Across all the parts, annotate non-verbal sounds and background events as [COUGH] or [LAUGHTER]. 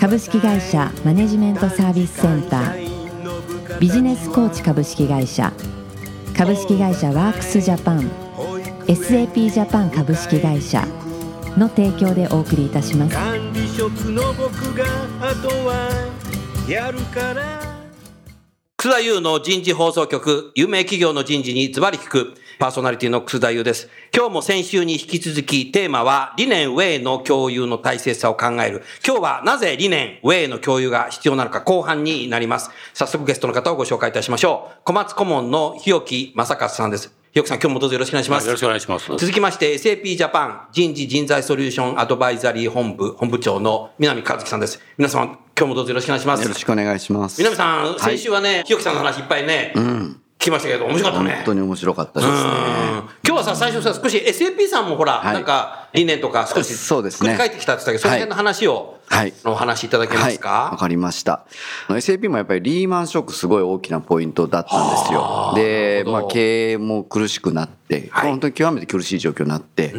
株式会社マネジメントサービスセンター。ビジネスコーチ株式会社。株式会社ワークスジャパン。SAP ジャパン株式会社。の提供でお送りいたします。管理職の僕があとはやるから。楠田優の人事放送局、有名企業の人事にズバリ聞く、パーソナリティの楠田優です。今日も先週に引き続き、テーマは理念ウェイの共有の大切さを考える。今日はなぜ理念ウェイの共有が必要なのか後半になります。早速ゲストの方をご紹介いたしましょう。小松顧問の日置正和さんです。日置さん、今日もどうぞよろしくお願いします。よろしくお願いします。続きまして、SAP ジャパン人事人材ソリューションアドバイザリー本部本部長の南和樹さんです。皆様、今日もどうぞよろしくお願いします。よろしくお願いします。南さん、い先週はね、日置さんの話いっぱいね、聞きましたけど、面白かったね。本当に面白かったですね。うん今日はさ、最初さ、少し SAP さんもほら、はいなんか理念とか少しそうですね作り変えてきたって言ったけど、その辺の話を、はい。お話しいただけますはい、わか、かりました。SAP もやっぱりリーマンショックすごい大きなポイントだったんですよ。で、まあ経営も苦しくなって、はい。本当に極めて苦しい状況になって、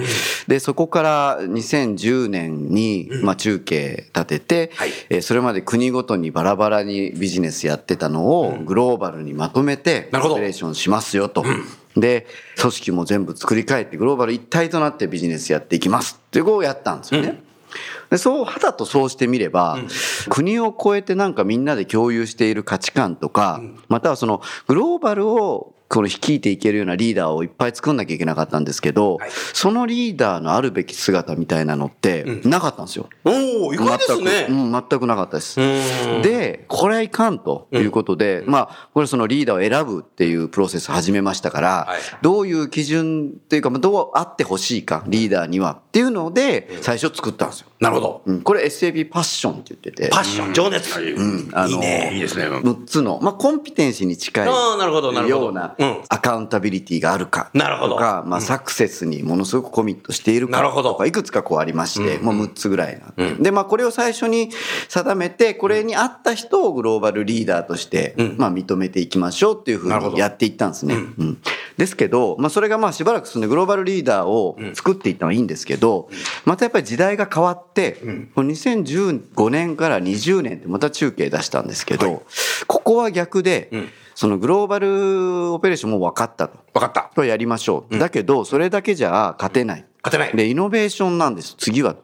で、そこから2010年に、まあ中継立てて、はい。えーそれまで国ごとにバラバラにビジネスやってたのをグローバルにまとめて、オペレーションしますよと。で、組織も全部作り変えてグローバル一体となってビジネスやっていきますっていうことをやったんですよね。でそう、肌とそうしてみれば、国を超えてなんかみんなで共有している価値観とか、またはそのグローバルをこの率いていけるようなリーダーをいっぱい作んなきゃいけなかったんですけど、そのリーダーのあるべき姿みたいなのってなかったんですよ。おお意外ですね。全く、うん、全くなかったです。んで、これはいかんということで、まあ、これそのリーダーを選ぶっていうプロセス始めましたから、はいどういう基準っていうか、まあどうあってほしいか、リーダーにはっていうので、最初作ったんですよ。なるほど。うん、これ SAP パッションって言ってて、パッション、情熱。あのいいね。いいですね。6つの、まあ、コンピテンシーに近いあーなるほどなるほど。ようなうん。アカウンタビリティがあるか。なるほど。とか、まあ、サクセスにものすごくコミットしているか。なるほど。とか、いくつかこうありまして、もう6つぐらいなで、まあ、これを最初に定めて、これに合った人をグローバルリーダーとして、まあ、認めていきましょうっていうふうにやっていったんですね。うん。ですけど、まあ、それがまあしばらく進んでグローバルリーダーを作っていったのはいいんですけど、またやっぱり時代が変わって、この2015年から20年ってまた中継出したんですけど、ここは逆で、そのグローバルオペレーションも分かったと。わかった。これやりましょう。だけど、それだけじゃ勝てない。勝てない。で、イノベーションなんです、次は。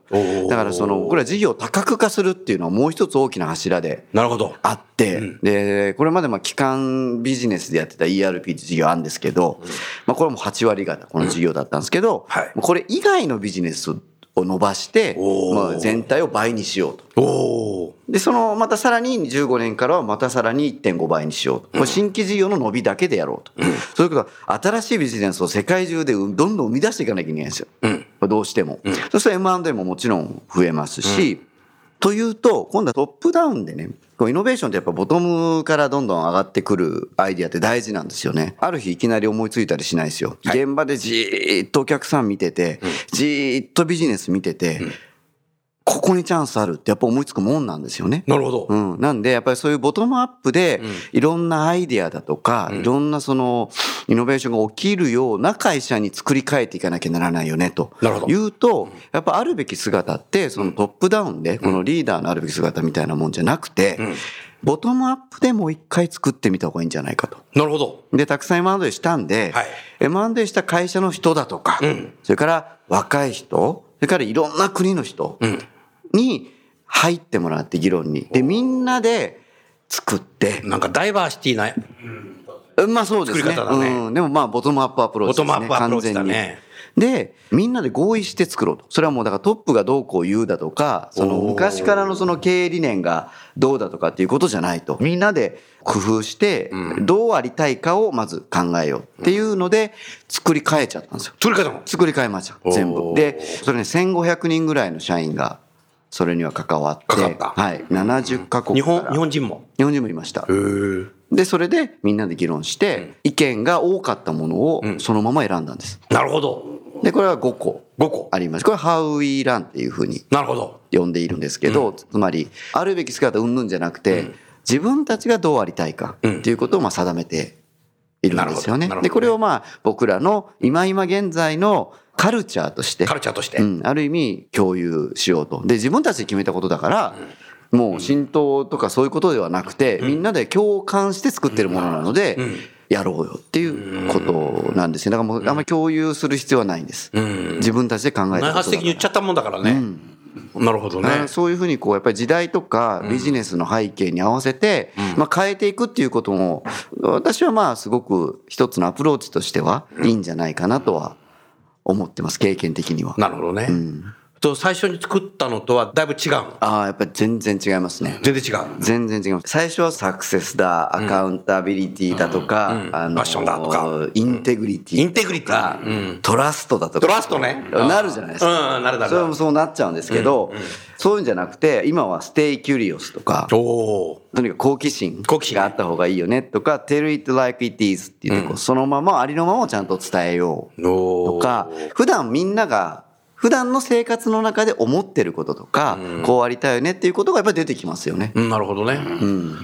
だからその、これは事業を多角化するっていうのはもう一つ大きな柱でなるほど。あって、で、これまでまあ、基幹ビジネスでやってた ERP って事業あるんですけど、まあ、これも8割方この事業だったんですけど、はいこれ以外のビジネスを伸ばしてまあ、全体を倍にしようと。で、その、またさらに15年からはまたさらに1.5倍にしようと。これ新規事業の伸びだけでやろうと。そういうことは、新しいビジネスを世界中でどんどん生み出していかなきゃいけないんですよ。どうしても。そしたら M&A ももちろん増えますし、というと、今度はトップダウンでね、こうイノベーションってやっぱボトムからどんどん上がってくるアイディアって大事なんですよね。ある日いきなり思いついたりしないですよ。現場でじーっとお客さん見てて、じーっとビジネス見てて、ここにチャンスあるってやっぱ思いつくもんなんですよね。なるほど。うん。なんで、やっぱりそういうボトムアップで、いろんなアイデアだとか、いろんなその、イノベーションが起きるような会社に作り変えていかなきゃならないよね、と。なるほど言うと、やっぱあるべき姿って、そのトップダウンで、このリーダーのあるべき姿みたいなもんじゃなくて、ボトムアップでもう一回作ってみた方がいいんじゃないかと。なるほど。で、たくさん M&A したんで、はい M&A した会社の人だとか、それから若い人、それからいろんな国の人に入ってもらって議論に。で、みんなで作って、なんかダイバーシティな、まあそうですね。作り方だねうん。でもまあボトムアップアプローチですね。ボトムアップアプローチだね完全にで、みんなで合意して作ろうと。それはもうだからトップがどうこう言うだとか、その昔からのその経営理念がどうだとかっていうことじゃないと。みんなで工夫して、どうありたいかをまず考えようっていうので、作り変えちゃったんですよ。作り方も。作り変えました。全部。で、それね、1500人ぐらいの社員がそれには関わって、はい、70カ国日本、から日本人も？日本人もいました。で、それでみんなで議論して、意見が多かったものをそのまま選んだんです。なるほど。で、これは5個5個。あります。これ、ハウイランっていうふうになるほど。呼んでいるんですけど、つまり、あるべき姿うんぬんじゃなくて、自分たちがどうありたいかっていうことをまあ定めているんですよね。で、これをまあ僕らの今今現在のカルチャーとしてカ、ルチャーとして。うん、ある意味共有しようと。で、自分たちで決めたことだから、もう浸透とかそういうことではなくて、みんなで共感して作ってるものなので、やろうよっていうことなんですよ。だからもうあんまり共有する必要はないんです。自分たちで考えた内発的に言っちゃったもんだからね。なるほどね。そういうふうにこうやっぱり時代とかビジネスの背景に合わせて、まあ変えていくっていうことも私はまあすごく一つのアプローチとしてはいいんじゃないかなとは思ってます経験的には。なるほどね。と最初に作ったのとはだいぶ違うの？ああやっぱり全然違いますね。全然違う？全然違います。最初はサクセスだ、アカウンタビリティだとか、あのパッションだとかインテグリティインテグリティうんトラストだとか。トラストねなるじゃないですか。うんなるなるそれもそうなっちゃうんですけど、そういうんじゃなくて、今はステイキュリオスとか。とにかく好奇心があった方がいいよねとか、tell it like it is って言ってこう、そのままありのままをちゃんと伝えようおとか、普段みんなが、普段の生活の中で思ってることとか、こうありたいよねっていうことがやっぱり出てきますよね。うんなるほどね、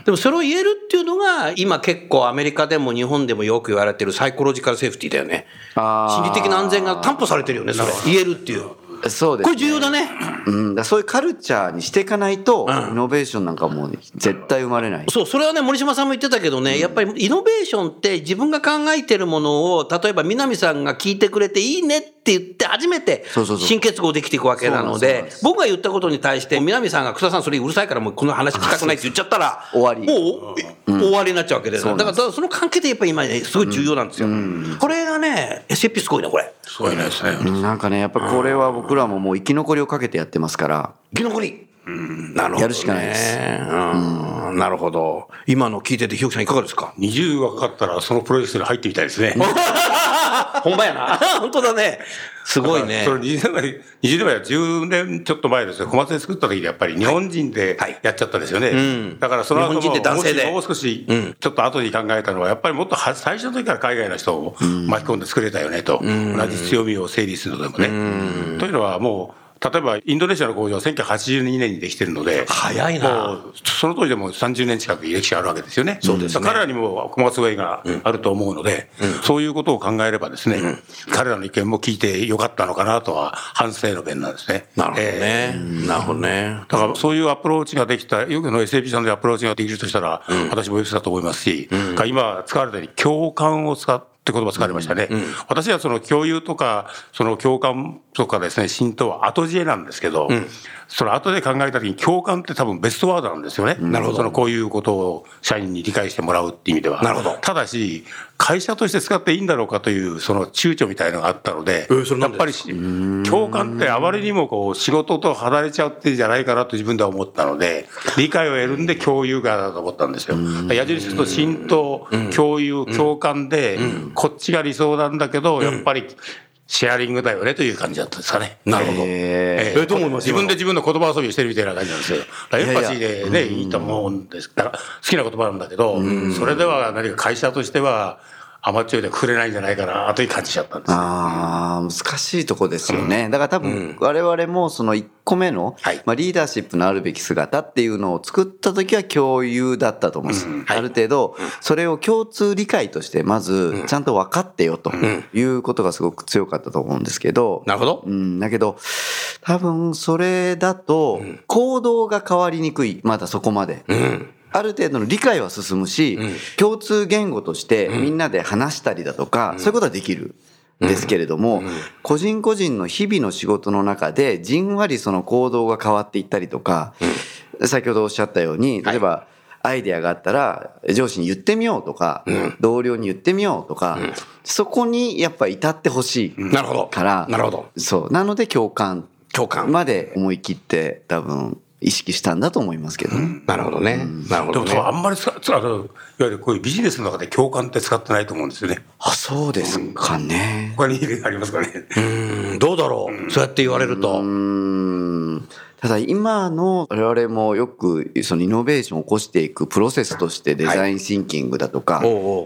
でもそれを言えるっていうのが今結構アメリカでも日本でもよく言われてるサイコロジカルセーフティーだよね。心理的な安全が担保されてるよねそれ。言えるっていう。そうです、これ重要だね。うん、だそういうカルチャーにしていかないと、イノベーションなんかもう絶対生まれない。そう、それはね、森島さんも言ってたけどね、やっぱりイノベーションって自分が考えてるものを、例えば南さんが聞いてくれていいねって言って初めて新結合できていくわけなので僕が言ったことに対して南さんが、草さんそれうるさいからもうこの話聞きたくないって言っちゃったら、終わりもう、終わりになっちゃうわけですよ。だから、その関係でやっぱり今ね、すごい重要なんですよ。これがね、SAP すごいね、これ。すごいねですね。うんなんかね、やっぱこれは僕らももう生き残りをかけてやってますから、生き残り。なるほど、ね。やるしかないですうん。なるほど。今の聞いてて、ひよきさんいかがですか？20がかかったらそのプロジェクトに入ってみたいですね。[LAUGHS] [LAUGHS] ほんまやな。[LAUGHS] 本当だね。すごいねそ。れ20年前、20年前は10年ちょっと前ですよ。小松で作った時にやっぱり日本人ではいやっちゃったんですよね。んだからその後も日本人で男性でもう少しちょっと後に考えたのは、やっぱりもっとは最初の時から海外の人を巻き込んで作れたよねと。同じ強みを整理するのでもね。というのはもう、例えばインドネシアの工場は1982年にできてるので、早いなもうその当時でも30年近く歴史があるわけですよね。そうですね彼らにも小松ウェイがあると思うので、そういうことを考えればですね、彼らの意見も聞いてよかったのかなとは反省の弁なんですね。なるほどえね。なるほどね。だからそういうアプローチができた、よくの SAP さんでアプローチができるとしたら、私もよしだと思いますし、今使われたように共感を使って言葉使われましたね。私はその共有とか、その共感とかですね、浸透は後知恵なんですけど、その後で考えた時に共感って多分ベストワードなんですよね。なるほど。そのこういうことを社員に理解してもらうっていう意味では。なるほどただし、会社として使っていいんだろうかという、その躊躇みたいなのがあったので、えーやっぱりし共感ってあまりにもこう仕事と離れちゃってんじゃないかなと自分では思ったので、理解を得るんで共有がだと思ったんですよ。矢印と浸透、共有、共感で、こっちが理想なんだけど、やっぱりシェアリングだよねという感じだったんですかね。なるほど。えええどう思います自分で自分の言葉遊びをしてるみたいな感じなんですよ。エンパシーでね、いいと思うんです。だから好きな言葉なんだけど、それでは何か会社としては甘っちょいでくれないんじゃないかなという感じちゃったんですよ。ああ、難しいとこですよね。だから多分、我々もその1個目の、はいまあ、リーダーシップのあるべき姿っていうのを作った時は共有だったと思うんです。ある程度、それを共通理解として、まず、ちゃんと分かってよということがすごく強かったと思うんですけど、なるほどう。ん、だけど、多分それだと、行動が変わりにくい。まだそこまで。ある程度の理解は進むし、共通言語としてみんなで話したりだとか、そういうことはできる。ですけれども、個人個人の日々の仕事の中で、じんわりその行動が変わっていったりとか、先ほどおっしゃったように、例えば、アイデアがあったら、上司に言ってみようとか、同僚に言ってみようとか、そこにやっぱ至ってほしいなるほど。から、なるほど。そう。なので共感共感。まで思い切って多分意識したんだと思いますけどね。なるほどね。なるほどね。でも多分あんまり使つあのいわゆるこういうビジネスの中で共感って使ってないと思うんですよね。あ、そうですかね。他にありますかね。うん、どうだろう。そうやって言われると。うーん。ただ今の我々もよくそのイノベーションを起こしていくプロセスとしてデザインシンキングだとか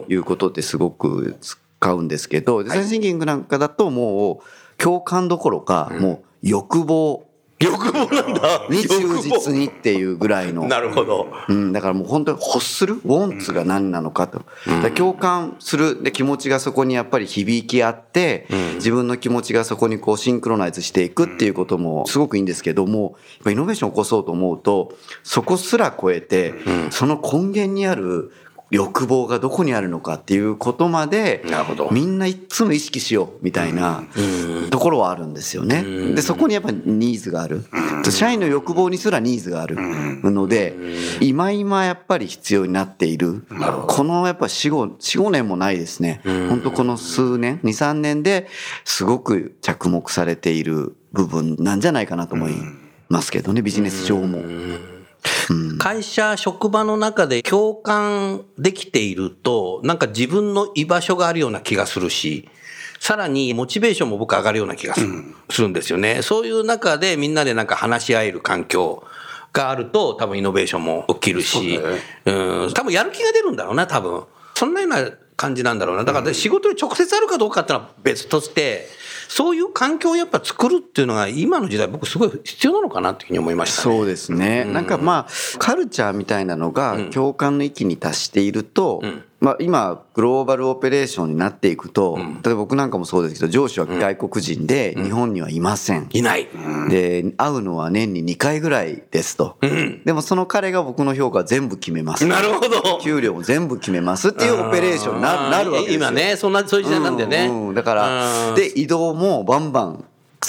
いうことってすごく使うんですけど、デザインシンキングなんかだともう共感どころかもう欲望欲望なんだ。[LAUGHS] に忠実欲にっていうぐらいの望。なるほど。うん、だからもう本当に欲する？ウォンツが何なのかと。だから共感するで気持ちがそこにやっぱり響き合って、自分の気持ちがそこにこうシンクロナイズしていくっていうこともすごくいいんですけども、イノベーションを起こそうと思うと、そこすら超えて、その根源にある欲望がどこにあるのかっていうことまでなるほど。みんないつも意識しようみたいなところはあるんですよね。でそこにやっぱニーズがある。社員の欲望にすらニーズがある。ので今今やっぱり必要になっている。このやっぱ45 45年もないですね。本当この数年23年ですごく着目されている部分なんじゃないかなと思いますけどね。ビジネス上も。会社、職場の中で共感できていると、なんか自分の居場所があるような気がするし、さらにモチベーションも僕上がるような気がする,、するんですよね。そういう中でみんなでなんか話し合える環境があると多分イノベーションも起きるし、うん、多分やる気が出るんだろうな、多分。そんなような感じなんだろうな。だから仕事に直接あるかどうかっていうのは別として、そういう環境をやっぱ作るっていうのが今の時代僕すごい必要なのかなっていうふうに思いましたね。そうですね。なんかまあ、カルチャーみたいなのが共感の域に達していると、まあ今、グローバルオペレーションになっていくと、例えば僕なんかもそうですけど、上司は外国人で日本にはいません。いない。で、会うのは年に2回ぐらいですと。でもその彼が僕の評価全部決めます。なるほど。給料も全部決めますっていうオペレーションにななるわけですよ。今ね、そんな、そういう時代なんだよね。うんうんだから、で、移動もバンバン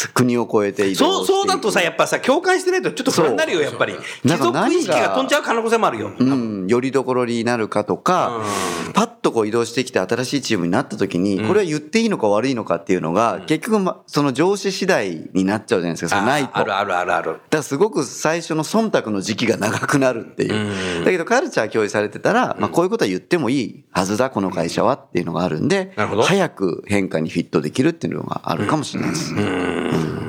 国を越えて移動そう、そうだとさ、やっぱさ、共感してないとちょっと不安になるよ、やっぱり。貴族意識が飛んじゃう可能性もあるよ。うん、よりどころになるかとか、パッとこう移動してきて新しいチームになった時に、これは言っていいのか悪いのかっていうのが、結局、ま、その上司次第になっちゃうじゃないですか、それないと。あるあるあるある。だからすごく最初の忖度の時期が長くなるっていう。だけどカルチャー共有されてたら、まあこういうことは言ってもいいはずだ、この会社はっていうのがあるんで早く変化にフィットできるっていうのがあるかもしれないです。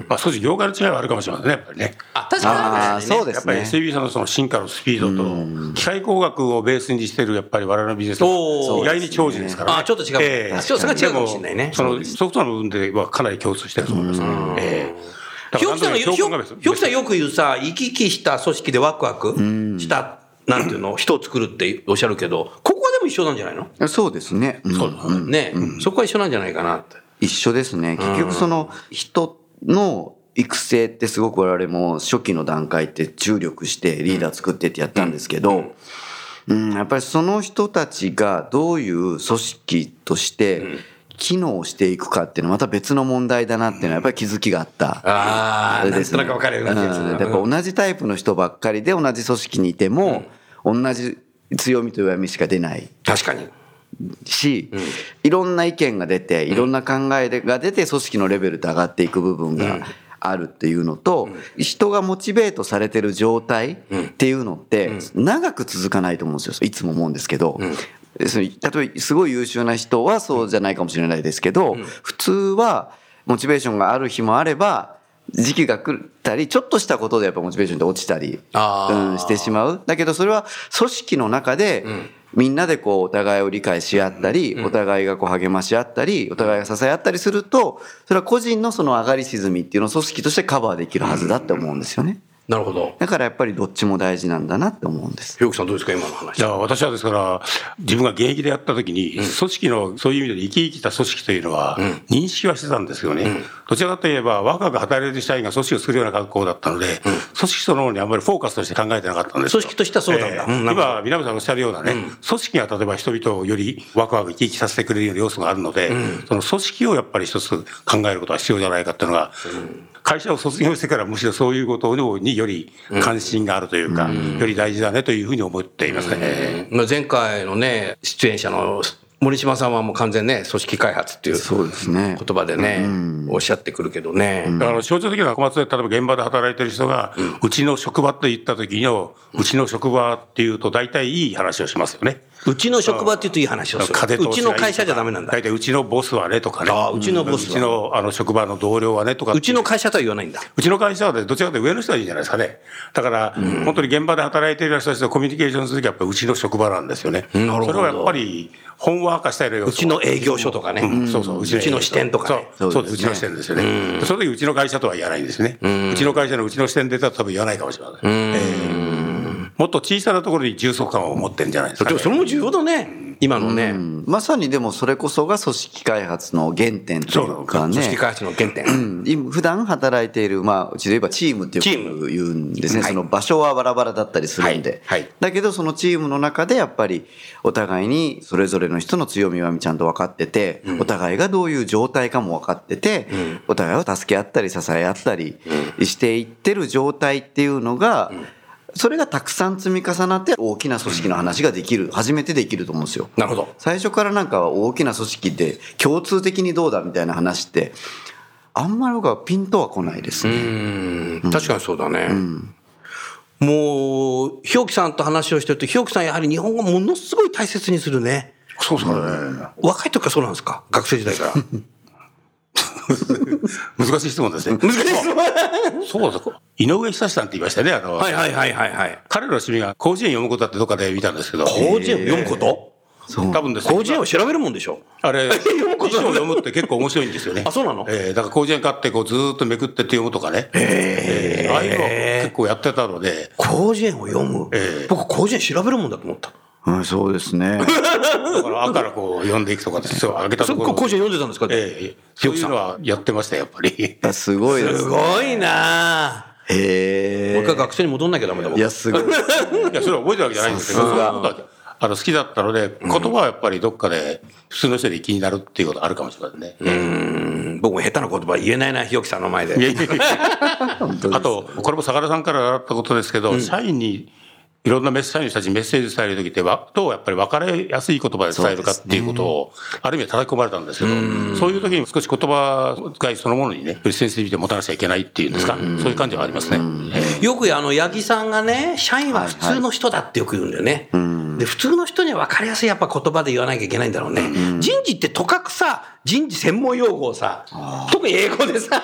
まあ、少し業界の違いはあるかもしれませんね、やっぱりね。あ、確かにああ、そううですやっぱりね。SAB さんのその進化のスピードと、機械工学をベースにしてるやっぱり我々のビジネス意外に長寿ですから、あちょっと違う。ちょっとそれが違うかもしれないね。そのソフトの部分ではかなり共通してると思いますね。ええ。ひょきさんが、ひょ共感が別ひょきさんよく言うさ、生き生きした組織でワクワクした、なんていうの、人を作るっておっしゃるけど、ここはでも一緒なんじゃないの？そうですね。うん。そうね、そこは一緒なんじゃないかなって。一緒ですね。結局その人の育成ってすごく我々も初期の段階って注力してリーダー作ってってやったんですけど、うん、やっぱりその人たちがどういう組織として機能していくかっていうのはまた別の問題だなっていうのはやっぱり気づきがあった。ああ、なんとなく分かるようになってうん。るやっぱ同じタイプの人ばっかりで同じ組織にいても、同じ強みと弱みしか出ない。確かに。し、いろんな意見が出ていろんな考えが出て組織のレベルって上がっていく部分があるっていうのと、人がモチベートされてる状態っていうのって長く続かないと思うんですよ。いつも思うんですけど。例えばすごい優秀な人はそうじゃないかもしれないですけど、普通はモチベーションがある日もあれば時期が来ったりちょっとしたことでやっぱモチベーションって落ちたり、うん、してしまう。だけどそれは組織の中で、みんなでこうお互いを理解し合ったり、お互いがこう励まし合ったりお互いが支え合ったりするとそれは個人のその上がり沈みっていうのを組織としてカバーできるはずだって思うんですよねなるほど。だからやっぱりどっちも大事なんだなって思うんです。ひょきさんどうですか、今の話。じゃあ私はですから、自分が現役でやった時に、組織のそういう意味で生き生きた組織というのは、認識はしてたんですよね。どちらかといえば、若く働いてる社員が組織を作るような格好だったので、組織そのものにあんまりフォーカスとして考えてなかったんですよ。組織としてはそうなんだ。ええ。うんなるほど。今、南さんおっしゃるようなね、組織が例えば人々をよりワクワク生き生きさせてくれるような要素があるので、その組織をやっぱり一つ考えることが必要じゃないかっていうのが、会社を卒業してからむしろそういうことにより関心があるというか、より大事だねというふうに思っていますね。まあ前回のね、出演者の森島さんはもう完全ね、組織開発っていうそうですね言葉でね、おっしゃってくるけどね。だから象徴的な小松で例えば現場で働いてる人が、うちの職場と言った時の、うちの職場っていうと大体いい話をしますよね。うちの職場って言うといい話をする。うちの会社じゃダメなんだ大。体うちのボスはねとかね。ああうちのボスはうちのあの職場の同僚はねとか。うちの会社とは言わないんだ。うちの会社はね、どちらかというと上の人はいいんじゃないですかね。だから、本当に現場で働いている人たちとコミュニケーションするときはやっぱりうちの職場なんですよね。なるほどそれはやっぱり、本話化したいのよ。うちの営業所とかね。うんそうそう、うちの支店とかね。そう、そうそうですねうちの支店ですよね。その時うちの会社とは言わないんですね。うちの会社のうちの支店出たら多分言わないかもしれません。ええもっと小さなところに充足感を持ってるんじゃないですか、ね。それも重要だね。今のね。うんまさにでもそれこそが組織開発の原点というかね。組織開発の原点。うん今普段働いている、まあ、うちで言えばチームってチームよく言うんですね。はいその場所はバラバラだったりするんで。はいはいだけど、そのチームの中でやっぱり、お互いにそれぞれの人の強みはちゃんと分かってて、お互いがどういう状態かも分かってて、お互いを助け合ったり支え合ったりしていってる状態っていうのが、それがたくさん積み重なって大きな組織の話ができる、初めてできると思うんですよ。なるほど。最初からなんか大きな組織で共通的にどうだみたいな話ってあんまり僕はピンとは来ないですうね。ん。確かにそうだね。もう、ひよきさんと話をしてると、ひよきさんやはり日本語ものすごい大切にするね。そうですかね。若い時からそうなんですか？学生時代から。[LAUGHS] 難しい質問ですね。難しい質問そうですか。井上久志さんって言いましたね。あの、はいはいはいはいはい。彼の趣味が広辞苑読むことだってどっかで見たんですけど。広辞苑を読むこと？そう多分ですね広辞苑を調べるもんでしょあれ、[LAUGHS] 読むこと辞書を読むって結構面白いんですよね。あそうなの？ええだから広辞苑買ってこうずーっとめくってって読むとかね。ええああいうの結構やってたので、広辞苑を読む？ええ僕広辞苑調べるもんだと思った。うん、そうですね。だから、あからこう読んでいくとかですよ。上げたそところ。こ読んでたんですか？ええそういうのはやってました、やっぱり。すごいですね。すごいなぁ。へもう一回学生に戻んなきゃダメだもん。いや、すごい。[LAUGHS] いや、それは覚えてるわけじゃないんですけど、あの好きだったので、言葉はやっぱりどっかで普通の人より気になるっていうことあるかもしれませんね。うん僕も下手な言葉言えないな、ひよきさんの前で。いやいやいや [LAUGHS] あと、これも坂田さんから習ったことですけど、社員に、いろんなメッ社員の人たちにメッセージ伝えるときって、わどうやっぱり分かりやすい言葉で伝えるかっていうことを、ある意味で叩き込まれたんですけど、そういう時に少し言葉遣いそのものにね、よりセンシティビティを持たなきゃいけないっていうんですか、そういう感じはありますね。ええ。よくあの、八木さんがね、社員は普通の人だってよく言うんだよね。で、普通の人には分かりやすいやっぱ言葉で言わなきゃいけないんだろうね。人事ってとかくさ、人事専門用語をさ、特に英語でさ、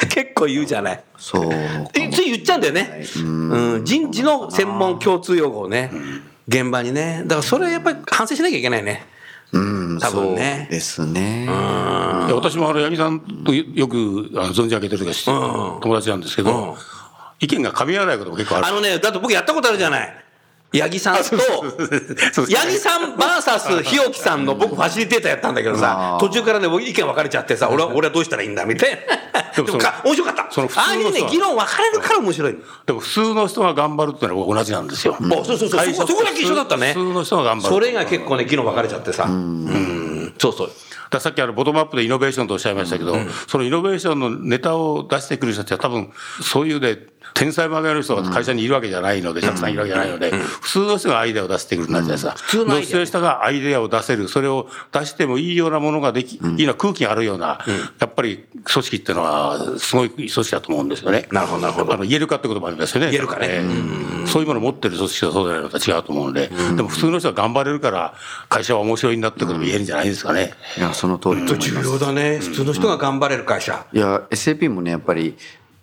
[LAUGHS] 結構言うじゃない。そう。えつい言っちゃうんだよね。うん、人事の専門共通用語をね、現場にね。だからそれはやっぱり反省しなきゃいけないね。うん、多分ねそうですね。いや私もあの八木さんとよく存じ上げてる友達なんですけど、意見が噛み合わないことも結構ある。あのね、だって僕やったことあるじゃない。八木さんと、八木さん VS 日置さんの僕ファシリテーターやったんだけどさ、途中からね、僕意見分かれちゃってさ、俺は、俺はどうしたらいいんだみたいな。[LAUGHS] ででもか、面白かった。その普通のああいうね、議論分かれるから面白いの。でも普通の人が頑張るっていうのは同じなんですよ。あそうそうそう。そこそこだけ一緒だったね。普通の人が頑張る。それが結構ね、議論分かれちゃってさ。うん。そうそう。ださっきあのボトムアップでイノベーションとおっしゃいましたけど、そのイノベーションのネタを出してくる人たちは多分、そういうね、天才曲げる人が会社にいるわけじゃないので、たくさんいるわけじゃないので、普通の人がアイデアを出してくるんじゃないですか。普通の人がア。イデアを出せる、それを出してもいいようなものができ、いいような空気があるような、やっぱり組織っていうのは、すごい組織だと思うんですよね。なるほどなるほど。あの言えるかってこともありますよね。言えるかね。ええ。そういうものを持ってる組織とそうじゃないのとは違うと思うんで、でも普通の人が頑張れるから、会社は面白いんだってことも言えるんじゃないですかね。いや、その通りと思い重ます。要だね。普通の人が頑張れる会社。いや SAP もねやっぱり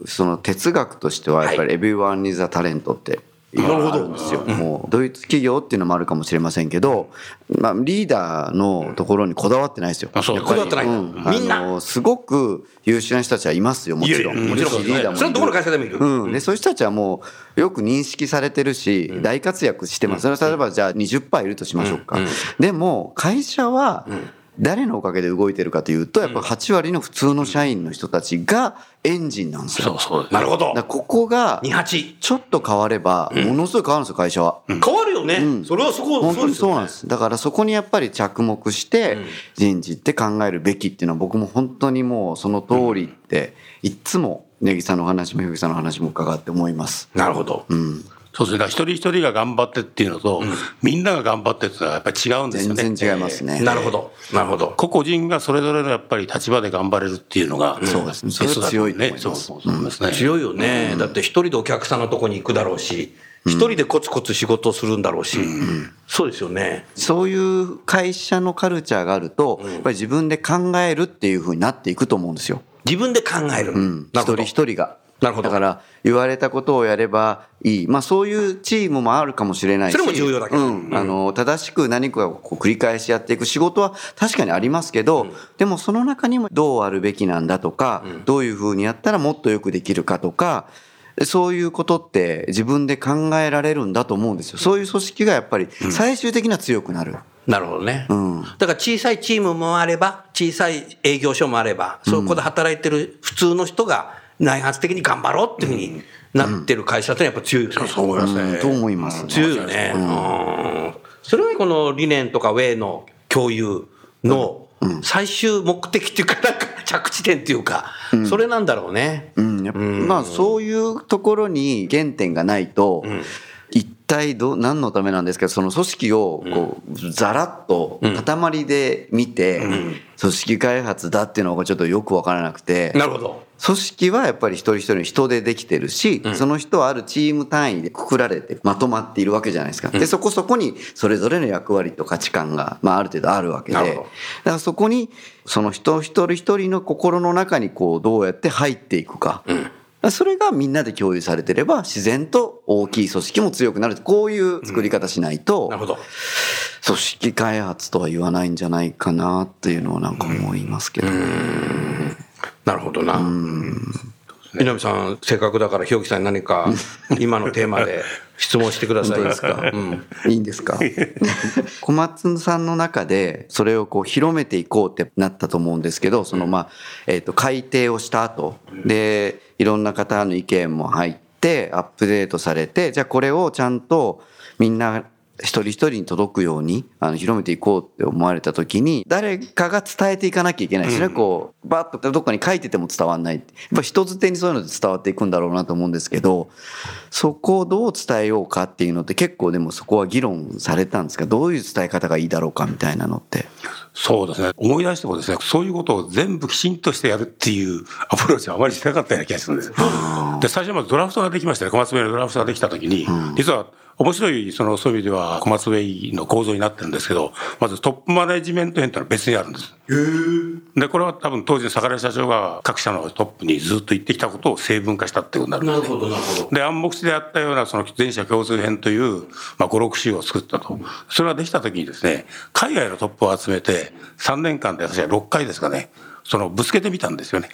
その哲学としてはやっぱり「Everyone is a talent」っていうのがあるんですよ。もうドイツ企業っていうのもあるかもしれませんけど、まあ、リーダーのところにこだわってないですよ。こだわってない。うん。みんな。すごく優秀な人たちはいますよもちろん。もちろん。リーダーもそれはどこの会社でもいる。うん、でそういう人たちはもうよく認識されてるし、大活躍してます、それは例えばじゃあ20%いるとしましょうか、でも会社は誰のおかげで動いてるかというとやっぱ8割の普通の社員の人たちがエンジンなんですよ。そうですなるほど。ここが28。ちょっと変わればものすごい変わるんですよ会社は。変わるよね。それはそこ、本当にそうなんでです。だからそこにやっぱり着目して人事って考えるべきっていうのは僕も本当にもうその通りっていっつも根木さんのお話もひぎさんの話も伺って思います。す。なるほど。そうですね。一人一人が頑張ってっていうのと、みんなが頑張ってっていうのはやっぱり違うんですよね。全然違いますね。なるほど。なるほど。個々人がそれぞれのやっぱり立場で頑張れるっていうのが、そうですねそれは強いと思いますそうそうそうですね。強いよね。だって一人でお客さんのとこに行くだろうし、一人でコツコツ仕事をするんだろうし。そうですよね。そういう会社のカルチャーがあると、やっぱり自分で考えるっていうふうになっていくと思うんですよ。自分で考える。うん。一人一人が。なるほどだから、言われたことをやればいい。まあ、そういうチームもあるかもしれないし。それも重要だけどうん。あの、正しく何かをこう繰り返しやっていく仕事は確かにありますけど、でもその中にもどうあるべきなんだとか、どういうふうにやったらもっとよくできるかとか、そういうことって自分で考えられるんだと思うんですよ。そういう組織がやっぱり最終的には強くなる。なるほどね。んだから小さいチームもあれば、小さい営業所もあれば、そこで働いてる普通の人が内発的に頑張ろうっていうふうになってる会社ってやっぱ強いですね。そう思いますね。うん。と思います。強いよね。うん。それがこの理念とかウェイの共有の最終目的っていうか、なんか着地点っていうか、それなんだろうね。まあそういうところに原点がないと、一体ど何のためなんですかその組織をこうざらっと塊で見て、組織開発だっていうのがちょっとよく分からなくて、なるほど。組織はやっぱり一人一人人でできてるし、その人はあるチーム単位でくくられてまとまっているわけじゃないですか。で、そこそこにそれぞれの役割と価値観が、まあある程度あるわけで、だからそこにその人一人一人の心の中にこうどうやって入っていくか。それがみんなで共有されてれば自然と大きい組織も強くなる。こういう作り方しないと、なるほど。組織開発とは言わないんじゃないかなっていうのはなんか思いますけど。なるほどな。南さん、せっかくだから、ひよきさんに何か、[LAUGHS] 今のテーマで質問してください。ですか？うん。いいんですか？[LAUGHS] 小松さんの中でそれをこう広めていこうってなったと思うんですけどそのまあ、えっと改定をした後でいろんな方の意見も入ってアップデートされてじゃあこれをちゃんとみんな一人一人に届くようにあの広めていこうって思われた時に誰かが伝えていかなきゃいけないですね、こうバッとどっかに書いてても伝わんないやっぱ人づてにそういうので伝わっていくんだろうなと思うんですけどそこをどう伝えようかっていうのって結構でもそこは議論されたんですか？どういう伝え方がいいだろうかみたいなのって。そうですね。思い出してもですね、そういうことを全部きちんとしてやるっていうアプローチはあまりしなかったような気がするんです。で、最初まずドラフトができましたね。小松ウェイのドラフトができたときに、実は面白い、その、そういう意味では小松ウェイの構造になってるんですけど、まずトップマネジメント編ってのは別にあるんです。で、これは多分当時の坂根社長が各社のトップにずっと言ってきたことを成文化したってことになるんですね。なるほど、なるほど。で、暗黙であったようなその全社共通編という、まあ、5、6週を作ったと。それができたときにですね、海外のトップを集めて、3年間で私は6回ですかね、そのぶつけてみたんですよね。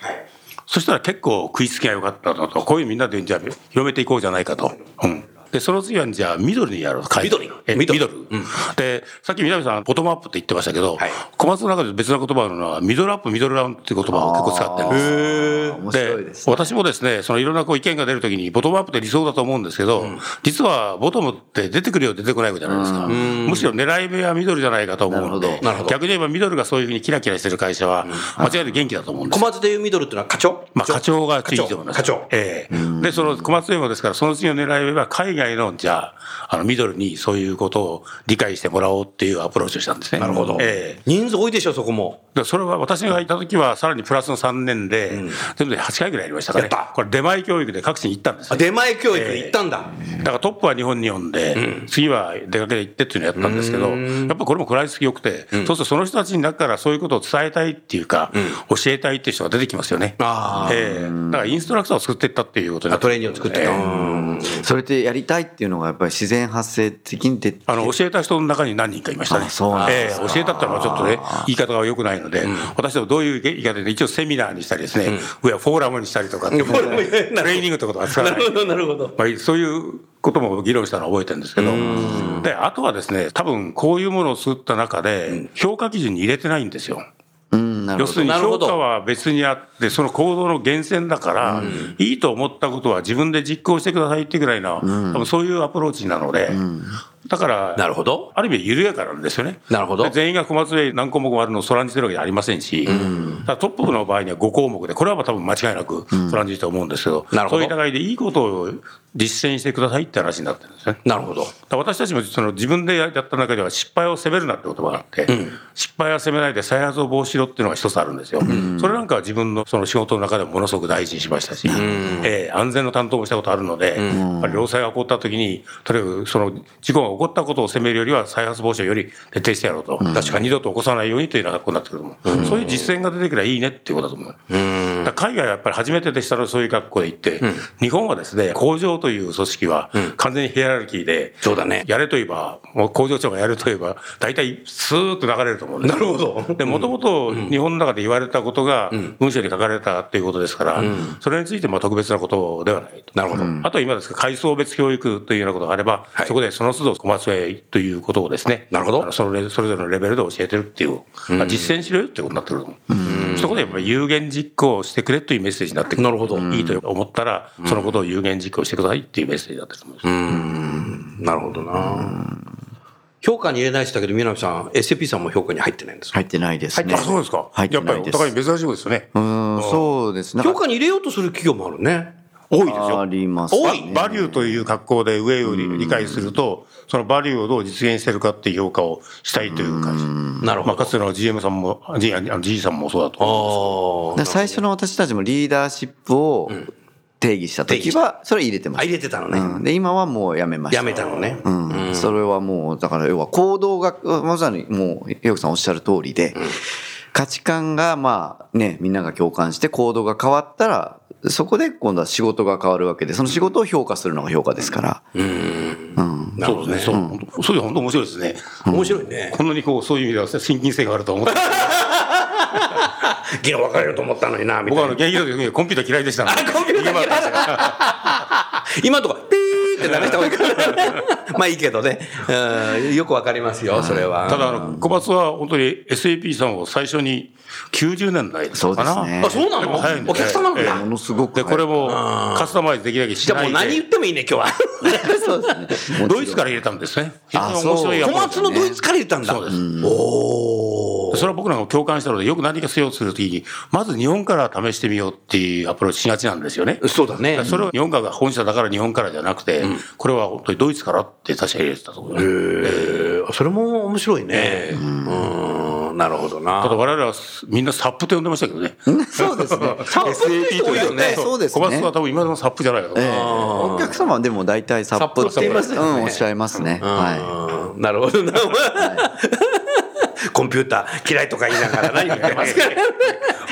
そしたら結構食いつきが良かったのと、こういうみんなでじゃあ広めていこうじゃないかと。うん。で、その次はじゃあ緑にやろう。海外。緑え緑。緑。で、さっき南さん、ボトムアップって言ってましたけど、はい。小松の中で別な言葉があるのは、ミドルアップ、ミドルダウンっていう言葉を結構使ってるんです。ですね。私もですね、そのいろんなこう意見が出るときに、ボトムアップって理想だと思うんですけど、実はボトムって出てくるよう出てこないわけじゃないですか。むしろ狙い目はミドルじゃないかと思うのでなるほ、ど。逆に言えばミドルがそういうふうにキラキラしてる会社は、間違いなく元気だと思うんです小よ。松でいうミドルっていうのは課長？まあ、課長がついてるんです。課長。ええ。で、その小松でもですから、その次の狙い目は海外の、じゃあ、あの、ミドルにそういうことを理解してもらおうっていうアプローチをしたんですね。なるほど。ええ人数多いでしょ、そこも。でそれは私がいた時はさらにプラスの3年で、全部で8回ぐらいやりましたかね。やったこれ出前教育で各地に行ったんですあよ。出前教育行ったんだ。だからトップは日本に呼んで、次は出かけて行ってっていうのをやったんですけど、やっぱこれも食らいつき良くて、そうするとその人たちに中からそういうことを伝えたいっていうか、教えたいっていう人が出てきますよね。あーええだからインストラクターを作っていったっていうことになあトレーニングを作ってた。うんそれってやりたいっていうのがやっぱり自然発生的に出てあの、教えた人の中に何人かいましたね。あそうなんですええ教えたってのはちょっとね、言い方が良くないので、私でもどういう言い方で、一応セミナーにしたりですね、上はフォーラムにしたりとかトレーニングってことは使わない。なるほど、なるほど。まあ、そういうことも議論したのを覚えてるんですけど、で、あとはですね、多分こういうものを作った中で、評価基準に入れてないんですよ。うん要するに評価は別にあって、その行動の源泉だから、いいと思ったことは自分で実行してくださいっていうぐらいの、多分そういうアプローチなので、だから、なるほど。ある意味緩やかなんですよね。なるほどで全員が小松で何項目もあるのをそらんじてるわけじゃありませんし、だからトップの場合には5項目で、これはまあ多分間違いなくそらんじてると思うんですけど、なるほどそういう中でいいことを実践してくださいって話になってるんですね。なるほど。私たちもその自分でやった中では失敗を責めるなって言葉があって、失敗は責めないで再発を防止しろっていうのが一つあるんですよ。それなんかは自分のその仕事の中でもものすごく大事にしましたし、えー安全の担当もしたことあるので、やっぱり労災が起こった時に、とにかくその事故が起こったことを責めるよりは再発防止をより徹底してやろうと。確かに二度と起こさないようにというような格好になってくると思う。そういう実践が出てくればいいねっていうことだと思う。だから海外はやっぱり初めてでしたらそういう格好で行って、日本はですね、工場という組織は完全にヒエラルキーで、そうだね。やれと言えば、もう工場長がやると言えば、大体スーッと流れると思うんです。なるほど。で、もともと日本の中で言われたことが文書に書かれたっていうことですから、それについても特別なことではないと。なるほど。あとは今ですね、階層別教育というようなことがあれば、はい。そこでその都度小松へということをですね、なるほどそのレそれぞれのレベルで教えてるっていう、あ実践しろよっていうことになってくると思う。そこでやっぱり有言実行してくれというメッセージになってくる。なるほどいいと思ったら、そのことを有言実行してくださいっていうメッセージになってると思うんです。なるほどな。評価に入れない人だけど、南さん、SAP さんも評価に入ってないんですか？入ってないですね。あ、そうですか。入ってやっぱないです。りお互い珍しいことですよね。うん、そうですね。評価に入れようとする企業もあるね。多いですよ。ありますバね。バリューという格好で上を理解すると、そのバリューをどう実現してるかっていう評価をしたいという感じ。なるほど。まあ、かつての GM さんも、G, あの G さんもそうだと思最初の私たちもリーダーシップを定義した時は、それ入れてまあ、す。入れてたのね。うん、で、今はもうやめました。やめたのね。うん、それはもう、だから要は行動が、まさにもう、ひよこさんおっしゃる通りで、価値観がまあね、みんなが共感して行動が変わったら、そこで今度は仕事が変わるわけで、その仕事を評価するのが評価ですから。うん。なるほどね。そうですね。そう、いう本当面白いですね。面白いね。こんなにこう、そういう意味では親近性があると思って。議論分かれると思ったのにな、み僕はあの、たいな。現役の時にコンピューター嫌いでしたので。コンピューター嫌い今は [LAUGHS] [LAUGHS] 今とか、ピーって鳴らした方がいいから。まあいいけどね。うんよくわかりますよ、それは。ただ、あの、小松は本当に SAP さんを最初に90年代。そうですねあ、そうなの？早いんでお客様なんだ。ものすごくで、これもカスタマイズできなきゃしないで。じゃあもう何言ってもいいね、今日は。そうですね。[LAUGHS] ドイツから入れたんですね。非常に面白いア小松のドイツから言ったんだ。そうですおーそれは僕なんかも共感したので、よく何かしようとするときに、まず日本から試してみようっていうアプローチしがちなんですよね。そうだね。それを日本からが本社だから日本からじゃなくて、これは本当にドイツからって確か入れてたと思います。えーそれも面白いね。うん、なるほどただな。我々はみんなサップって呼んでましたけどね。そうですね。[LAUGHS] SAP 多いよねそうですね小松は多分今でもサップじゃないかとええお客様はでも大体サップサップって言いますよねうん、おっしゃいますね。はうんなるほどな。コンピューター嫌いとか言いながら何 [LAUGHS] 言ってますか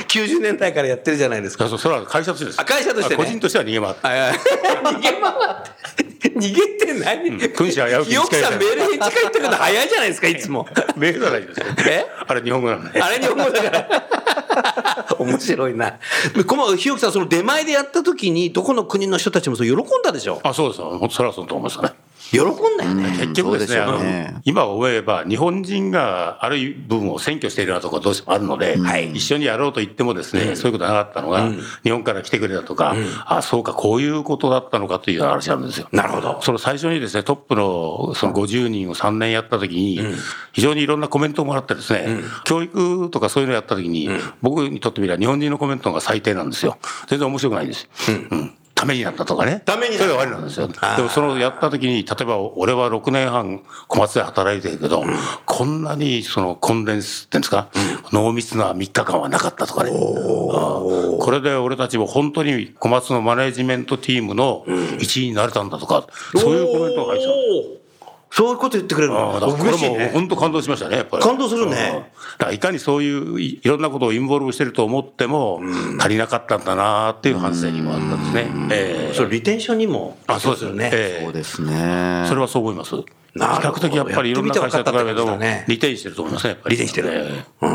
90年代からやってるじゃないですか。そうそれは会社としてです。あ会社としてね個人としては逃げ回って。逃げ回って。逃げてない。君子危うきによくさんメール返事返ってくるの早いじゃないですか、いつも。メールじゃないですよ。え？あれ日本語なんで。あれ日本語だから。[LAUGHS] 面白いな。ひよきさん、その出前でやった時に、どこの国の人たちもそう喜んだでしょ？あ、そうです。本当それはそうと思いましたね。喜んだよね。結局ですね、ね。今思えば、日本人がある部分を占拠しているようなところがどうしてもあるので、一緒にやろうと言ってもですね、そういうことなかったのが、日本から来てくれたとか、あ、そうか、こういうことだったのかという話なんですよ。なるほど。その最初にですね、トップのその50人を3年やった時に、非常にいろんなコメントをもらってですね、教育とかそういうのやった時に、僕にとってみれば日本人のコメントが最低なんですよ。全然面白くないんです。うんためになったとかね。ためになった。それが終わりなんですよ。でもそのやった時に、例えば俺は6年半小松で働いてるけど、こんなにそのコンデンスっていうんですか、濃密な3日間はなかったとかね。ああこれで俺たちも本当に小松のマネジメントチームの一員になれたんだとか、そういうコメントが入ってた。そういうこと言ってくれるの？嬉しいね。本当感動しましたね、やっぱり。感動するねうんだからいかにそういういいろんなことをインボルブしてると思っても、足りなかったんだなっていう反省にもあったんですね。ええそれリテンションにも。あ、そうですよね。ええそうですね。それはそう思います。比較的やっぱりいろんな会社と比べてもやってみて分かったってことだね、利点してると思いますね、やっぱり。利点してるえう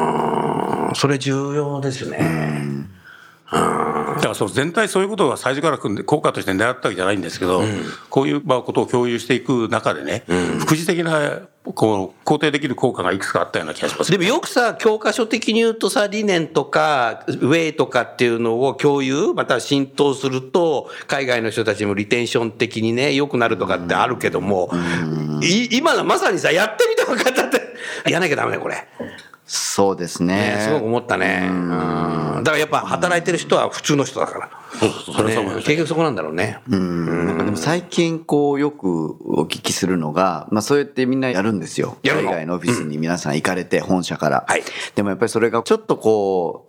んそれ重要ですね。えだからその全体そういうことが最初から組んで効果として狙ったわけじゃないんですけど、こういうまあことを共有していく中でね、副次的なこう肯定できる効果がいくつかあったような気がします。でもよくさ、教科書的に言うとさ、理念とか、ウェイとかっていうのを共有、または浸透すると、海外の人たちもリテンション的にね、良くなるとかってあるけども、い今のまさにさ、やってみて分かったって。やんなきゃダメだよ、これ。そうですねね。すごく思ったね。うんだからやっぱ働いてる人は普通の人だから。う結局そこなんだろうね。うんなんかでも最近こうよくお聞きするのが、まあそうやってみんなやるんですよ。海外のオフィスに皆さん行かれて、本社から。はいでもやっぱりそれがちょっとこ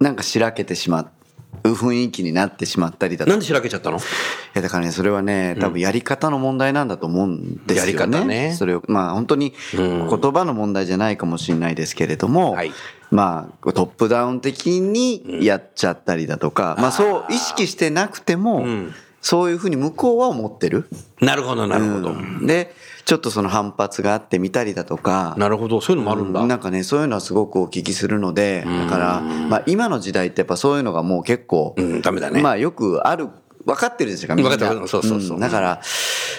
う、なんかしらけてしまう雰囲気になってしまったりだとか。なんでしらけちゃったの？いやだからね、それはね、多分やり方の問題なんだと思うんですよね。やり方ね。それを、まあ本当に言葉の問題じゃないかもしれないですけれども、はい。まあトップダウン的にやっちゃったりだとか、まあそう意識してなくても、そういうふうに向こうは思ってる。なるほど、なるほど。うんで、ちょっとその反発があってみたりだとか、なるほど、そういうのもあるんだ。なんかね、そういうのはすごくお聞きするので、だから、まあ今の時代ってやっぱそういうのがもう結構、うん、ダメだね。まあよくある、分かってるでしょみんな。分かってるそうそうそうんだから、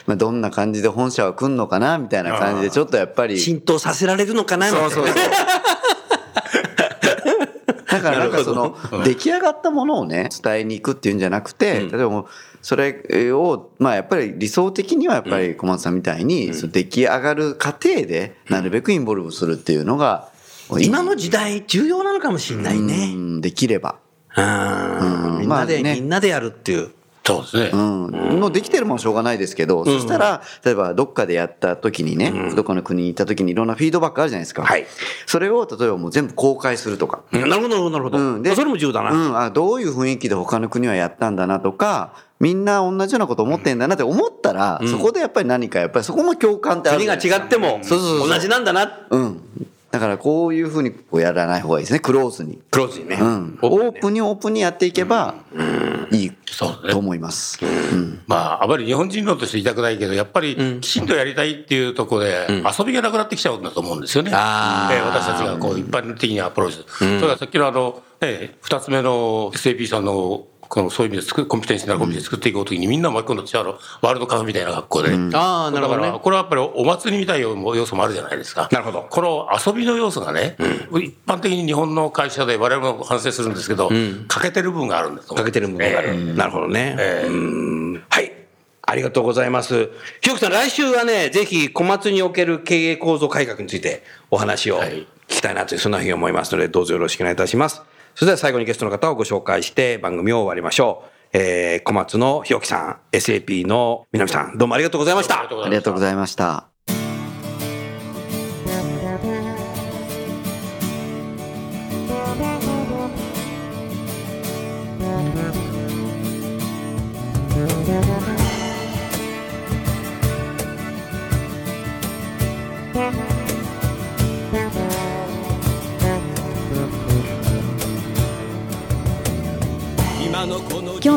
まあどんな感じで本社は来んのかな、みたいな感じで、ちょっとやっぱり。浸透させられるのかなそうそうそう。だからなんかその出来上がったものをね伝えに行くっていうんじゃなくて、例えばそれをまあやっぱり理想的にはやっぱり小松さんみたいにその出来上がる過程でなるべくインボルブするっていうのが今の時代重要なのかもしれないね。うんできれば。うん。みんなで、まあねみんなでやるっていう。そうですね。うん、もうできてるもんしょうがないですけど、そしたら、例えばどっかでやった時にね、どっかの国に行った時にいろんなフィードバックあるじゃないですか。はいそれを例えばもう全部公開するとか。なるほど、なるほど。うん、でそれも重要だな。うん、あどういう雰囲気で他の国はやったんだなとか、みんな同じようなこと思ってんだなって思ったら、そこでやっぱり何か、やっぱりそこも共感ってある国が違っても、そうそうそう同じなんだな。うん。だからこういうふうにこうやらない方がいいですね、クローズに。クローズにね。うん。オープンにオープンにやっていけば、いいと思います。うん。まあ、あまり日本人論として言いたくないけど、やっぱりきちんとやりたいっていうところで、遊びがなくなってきちゃうんだと思うんですよね。あーえー私たちがこう一般的にアプローチする。それからさっきのあの、ね、二つ目の SAP さんの、このそういう意味で作る、コンピテンシーなコンピテンシー作っていこうときにみんな巻き込んで、あの、ワールドカフェみたいな学校で。ああ、なるほどねだから、。これはやっぱりお祭りみたいな要素もあるじゃないですか。なるほどこの遊びの要素がね、一般的に日本の会社で我々も反省するんですけど、欠けてる部分があるんだと思う。かけてる部分がある。なるほどね。はい。ありがとうございます。ひろきさん、来週はね、ぜひ小松における経営構造改革についてお話をはい聞きたいなという、そんなふうに思いますので、どうぞよろしくお願いいたします。それでは最後にゲストの方をご紹介して番組を終わりましょう。えー、小松のひろきさん、SAP の南さん、どうもありがとうございました。ありがとうございました。